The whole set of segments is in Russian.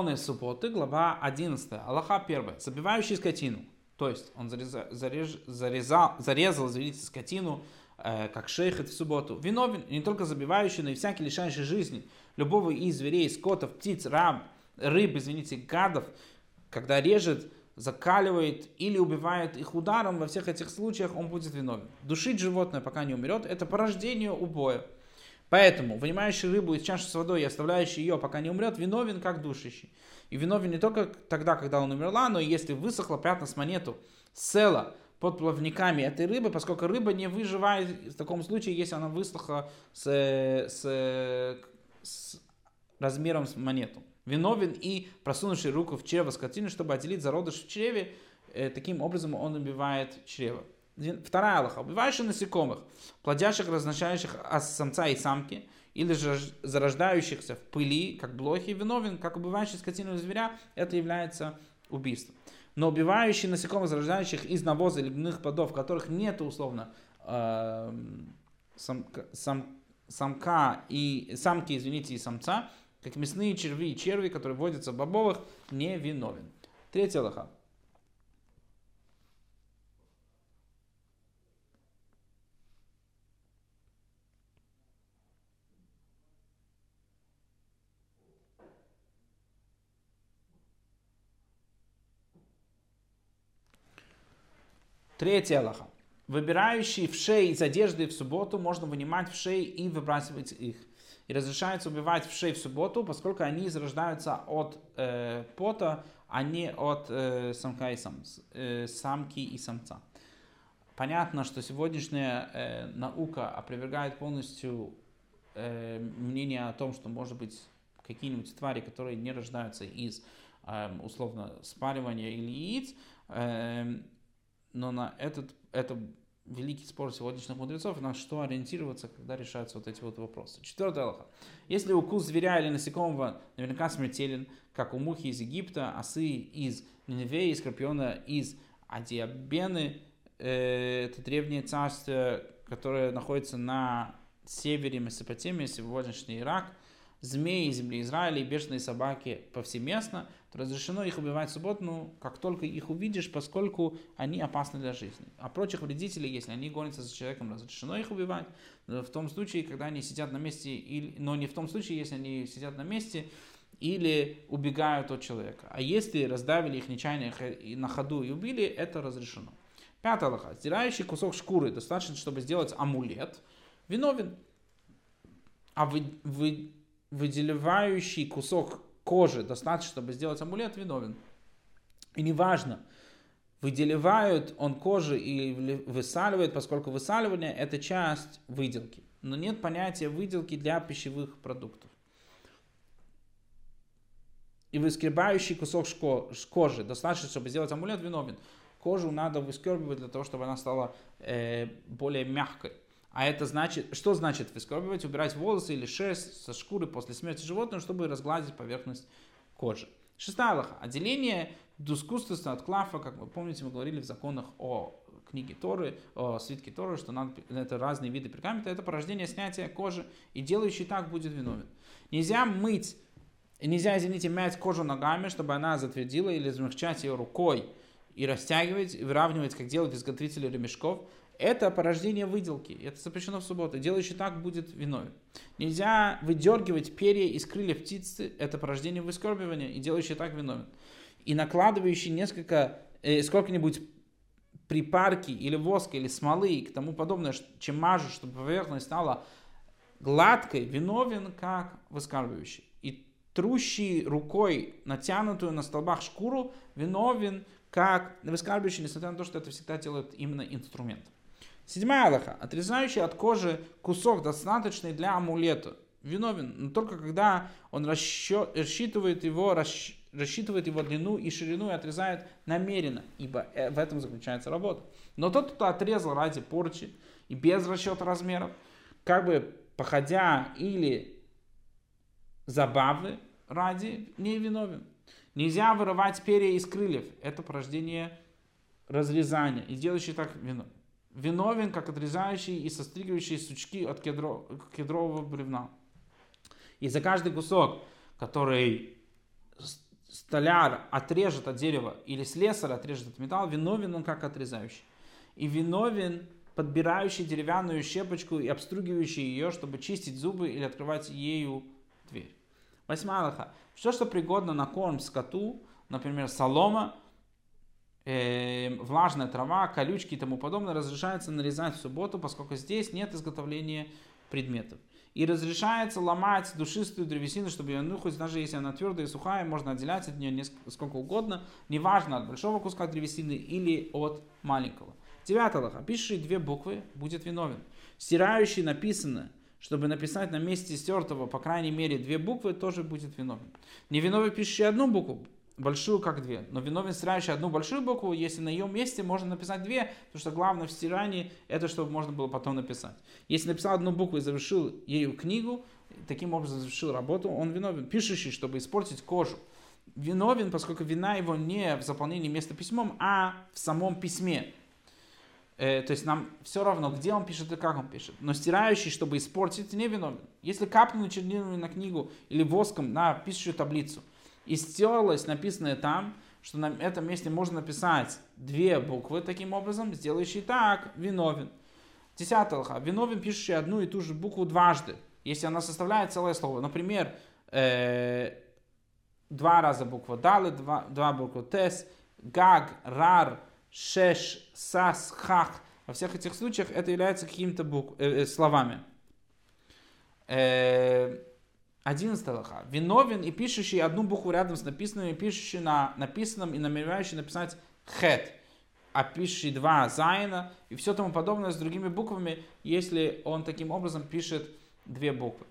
Законы субботы, глава 11. Аллаха 1. Глава 11. Аллаха 1. Забивающий скотину. То есть он зарезал, зарез, зарезал, зарезал извините, скотину, э, как шейхет в субботу. Виновен не только забивающий, но и всякий лишающий жизни любого из зверей, скотов, птиц, раб, рыб, извините, гадов, когда режет, закаливает или убивает их ударом, во всех этих случаях он будет виновен. Душить животное, пока не умрет, это порождение убоя. Поэтому вынимающий рыбу из чаши с водой и оставляющий ее, пока не умрет, виновен как душащий. И виновен не только тогда, когда он умерла, но и если высохла пятна с монету, села под плавниками этой рыбы, поскольку рыба не выживает в таком случае, если она высохла с, с, с размером с монету. Виновен и просунувший руку в чрево скотины, чтобы отделить зародыш в чреве, э, таким образом он убивает чрево. Вторая Аллаха. Убивающих насекомых, плодящих, разношающих самца и самки, или же зарождающихся в пыли, как блохи, виновен, как убивающий скотину зверя, это является убийством. Но убивающий насекомых, зарождающих из навоза или гнилых плодов, которых нет условно э, сам, сам, самка и самки, извините, и самца, как мясные черви и черви, которые водятся в бобовых, не виновен. Третья лоха. Третья Аллаха. Выбирающий в шеи из одежды в субботу можно вынимать в шеи и выбрасывать их. И разрешается убивать в шеи в субботу, поскольку они зарождаются от э, пота, а не от э, самка и сам, э, самки и самца. Понятно, что сегодняшняя э, наука опровергает полностью э, мнение о том, что может быть какие-нибудь твари, которые не рождаются из э, условно спаривания или яиц, э, но на этот, это великий спор сегодняшних мудрецов, на что ориентироваться, когда решаются вот эти вот вопросы. Четвертый Аллаха. Если укус зверя или насекомого наверняка смертелен, как у мухи из Египта, осы из Ниневеи, скорпиона из Адиабены, э, это древнее царство, которое находится на севере Месопотамии, сегодняшний Ирак, змеи земли Израиля и бешеные собаки повсеместно – то разрешено их убивать в субботу, ну, как только их увидишь, поскольку они опасны для жизни. А прочих вредителей, если они гонятся за человеком, разрешено их убивать. В том случае, когда они сидят на месте, или, но не в том случае, если они сидят на месте или убегают от человека. А если раздавили их нечаянно на ходу и убили, это разрешено. Пятая лоха. Стирающий кусок шкуры достаточно, чтобы сделать амулет, виновен. А вы, вы, выделивающий кусок кожи достаточно, чтобы сделать амулет, виновен. И неважно, выделивают он кожи или высаливает, поскольку высаливание это часть выделки. Но нет понятия выделки для пищевых продуктов. И выскребающий кусок кожи достаточно, чтобы сделать амулет, виновен. Кожу надо выскребывать для того, чтобы она стала э, более мягкой. А это значит, что значит выскребывать? Убирать волосы или шерсть со шкуры после смерти животного, чтобы разгладить поверхность кожи. Шестая Аллаха. Отделение дускустуса от клафа, как вы помните, мы говорили в законах о книге Торы, о свитке Торы, что надо, это разные виды пергамента, это порождение снятия кожи, и делающий так будет виновен. Нельзя мыть, нельзя, извините, мять кожу ногами, чтобы она затвердила, или замягчать ее рукой, и растягивать, и выравнивать, как делают изготовители ремешков, это порождение выделки. Это запрещено в субботу. Делающий так будет виновен. Нельзя выдергивать перья из крыльев птицы. Это порождение выскорбивания. И делающий так виновен. И накладывающий несколько, э, сколько-нибудь припарки или воска или смолы и тому подобное, чем мажут, чтобы поверхность стала гладкой, виновен как выскарбывающий. И трущий рукой натянутую на столбах шкуру виновен как выскарбывающий, несмотря на то, что это всегда делает именно инструмент. Седьмая Аллаха. Отрезающий от кожи кусок, достаточный для амулета. Виновен, но только когда он расчет, рассчитывает его, расщ, рассчитывает его длину и ширину и отрезает намеренно, ибо э, в этом заключается работа. Но тот, кто отрезал ради порчи и без расчета размеров, как бы походя или забавы ради, не виновен. Нельзя вырывать перья из крыльев. Это порождение разрезания. И делающий так виновен виновен, как отрезающий и состригивающий сучки от кедро, кедрового бревна. И за каждый кусок, который столяр отрежет от дерева или слесарь отрежет от металла, виновен он как отрезающий. И виновен подбирающий деревянную щепочку и обстругивающий ее, чтобы чистить зубы или открывать ею дверь. Восьмая. Все, что пригодно на корм скоту, например, солома, э, влажная трава, колючки и тому подобное, разрешается нарезать в субботу, поскольку здесь нет изготовления предметов. И разрешается ломать душистую древесину, чтобы ее нюхать, даже если она твердая и сухая, можно отделять от нее несколько, сколько угодно, неважно от большого куска древесины или от маленького. Девятый лоха. Пишущий две буквы будет виновен. Стирающий написанное, чтобы написать на месте стертого, по крайней мере, две буквы, тоже будет виновен. Невиновен пишущий одну букву, большую как две. Но виновен стирающий одну большую букву, если на ее месте можно написать две, потому что главное в стирании это, чтобы можно было потом написать. Если написал одну букву и завершил ею книгу, таким образом завершил работу, он виновен. Пишущий, чтобы испортить кожу. Виновен, поскольку вина его не в заполнении места письмом, а в самом письме. Э, то есть нам все равно, где он пишет и как он пишет. Но стирающий, чтобы испортить, не виновен. Если капнули чернилами на книгу или воском на пишущую таблицу, и стерлось написанное там, что на этом месте можно написать две буквы таким образом, сделающий так, виновен. Десятый лха. Виновен, пишущий одну и ту же букву дважды, если она составляет целое слово. Например, э, два раза буква далы, два, два буквы тес, гаг, рар, шеш, сас, хах. Во всех этих случаях это является какими-то букв, э, э, словами. Э, 11 лоха. Виновен и пишущий одну букву рядом с написанным, и пишущий на написанном, и намеревающий написать хет, а пишущий два зайна, и все тому подобное с другими буквами, если он таким образом пишет две буквы.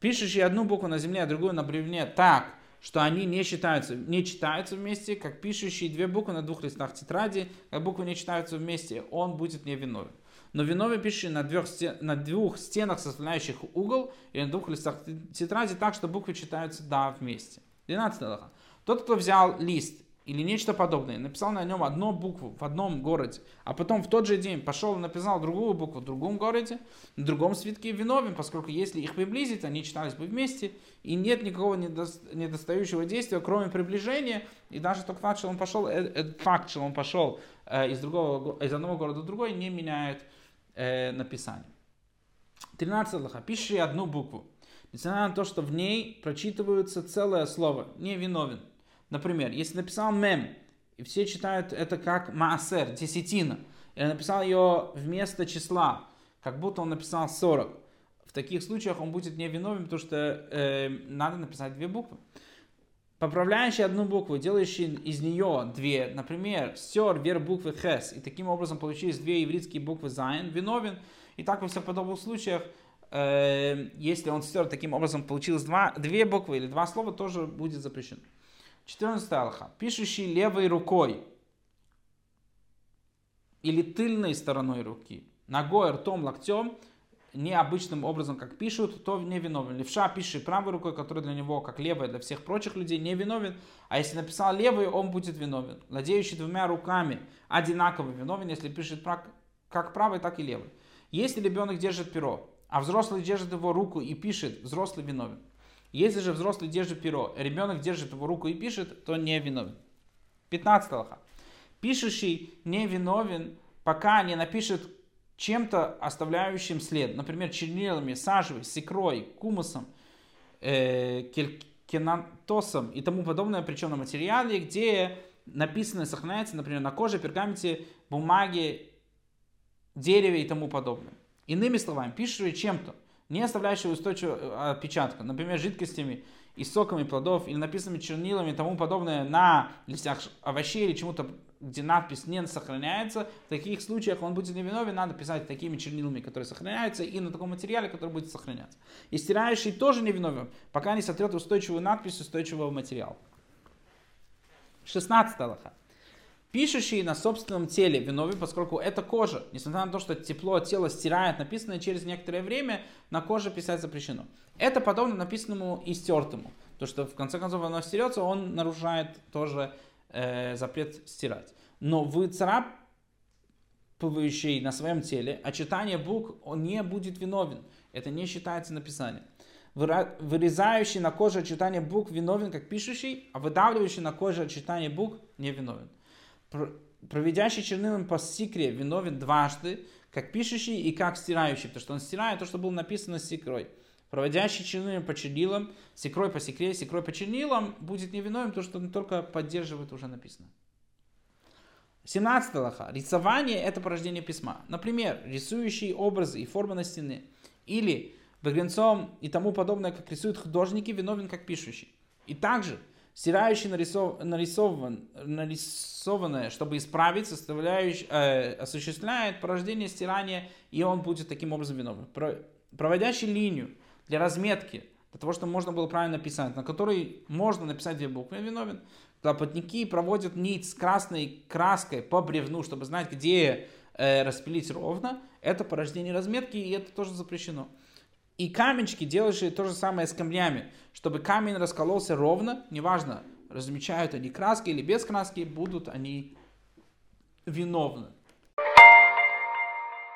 Пишущий одну букву на земле, а другую на бревне так, что они не считаются, не читаются вместе, как пишущие две буквы на двух листах тетради, как буквы не читаются вместе, он будет невиновен. Но виновен пишущий на двух, стен, на двух стенах, составляющих угол, и на двух листах тетради так, что буквы читаются да вместе. 12 лоха. Тот, кто взял лист или нечто подобное, написал на нем одну букву в одном городе, а потом в тот же день пошел и написал другую букву в другом городе, на другом свитке виновен, поскольку если их приблизить, они читались бы вместе, и нет никакого недостающего действия, кроме приближения, и даже тот факт, что он пошел, э, этот факт, что он пошел э, из, другого, из одного города в другой, не меняет э, написание. 13 лоха. Пиши одну букву. Несмотря на то, что в ней прочитывается целое слово, не виновен. Например, если написал мем, и все читают это как маасер, десятина, и написал ее вместо числа, как будто он написал 40. В таких случаях он будет не виновен, потому что э, надо написать две буквы. Поправляющий одну букву, делающий из нее две, например, стер вверх буквы хес, и таким образом получились две еврейские буквы зайн, виновен. И так во всех подобных случаях, э, если он стер таким образом, получилось два, две буквы или два слова, тоже будет запрещено. 14 алаха. Пишущий левой рукой или тыльной стороной руки, ногой, ртом, локтем, необычным образом, как пишут, то не виновен. Левша пишет правой рукой, которая для него, как левая для всех прочих людей, не виновен. А если написал левой, он будет виновен. Владеющий двумя руками одинаково виновен, если пишет как правой, так и левой. Если ребенок держит перо, а взрослый держит его руку и пишет, взрослый виновен. Если же взрослый держит перо, ребенок держит его руку и пишет, то не виновен. 15 лоха. Пишущий не виновен, пока не напишет чем-то оставляющим след. Например, чернилами, сажей, секрой, кумусом, э, кенантосом и тому подобное, причем на материале, где написано сохраняется, например, на коже, пергаменте, бумаге, дереве и тому подобное. Иными словами, пишущий чем-то, не оставляющего устойчивого э, отпечатка, например, жидкостями и соками плодов, или написанными чернилами и тому подобное на листях овощей или чему-то, где надпись не сохраняется, в таких случаях он будет невиновен, надо писать такими чернилами, которые сохраняются, и на таком материале, который будет сохраняться. И стирающий тоже невиновен, пока не сотрет устойчивую надпись устойчивого материала. 16 лоха. Пишущий на собственном теле виновен, поскольку это кожа. Несмотря на то, что тепло тела стирает написанное через некоторое время, на коже писать запрещено. Это подобно написанному и стертому. То, что в конце концов оно стерется, он нарушает тоже э, запрет стирать. Но выцарапывающий на своем теле, а читание букв, он не будет виновен. Это не считается написанием. Вырезающий на коже очертания букв виновен, как пишущий, а выдавливающий на коже очертания букв не виновен. Проведящий чернилом по сикре виновен дважды, как пишущий и как стирающий, потому что он стирает то, что было написано с секрой. Проводящий чернилом по чернилам, секрой по секре, секрой по чернилам будет невиновен, потому что он только поддерживает уже написано. 17 лоха. Рисование – это порождение письма. Например, рисующие образы и формы на стене. Или багрянцом и тому подобное, как рисуют художники, виновен как пишущий. И также стирающий нарисов, нарисован, нарисованное, чтобы исправить, составляющий, э, осуществляет порождение стирания, и он будет таким образом виновен. Про, проводящий линию для разметки, для того, чтобы можно было правильно писать, на которой можно написать две буквы, виновен. Плотники проводят нить с красной краской по бревну, чтобы знать, где э, распилить ровно. Это порождение разметки, и это тоже запрещено. И каменчики делающие то же самое с камнями, чтобы камень раскололся ровно, неважно, размечают они краски или без краски, будут они виновны.